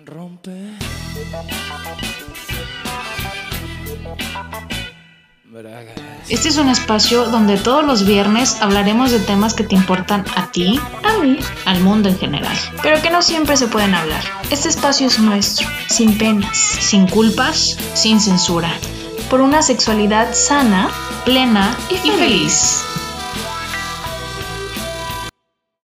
Rompe. Este es un espacio donde todos los viernes hablaremos de temas que te importan a ti, A mí. al mundo en general. Pero que no siempre se pueden hablar. Este espacio es nuestro, sin penas. Sin culpas, sin censura. Por una sexualidad sana Plena y y feliz.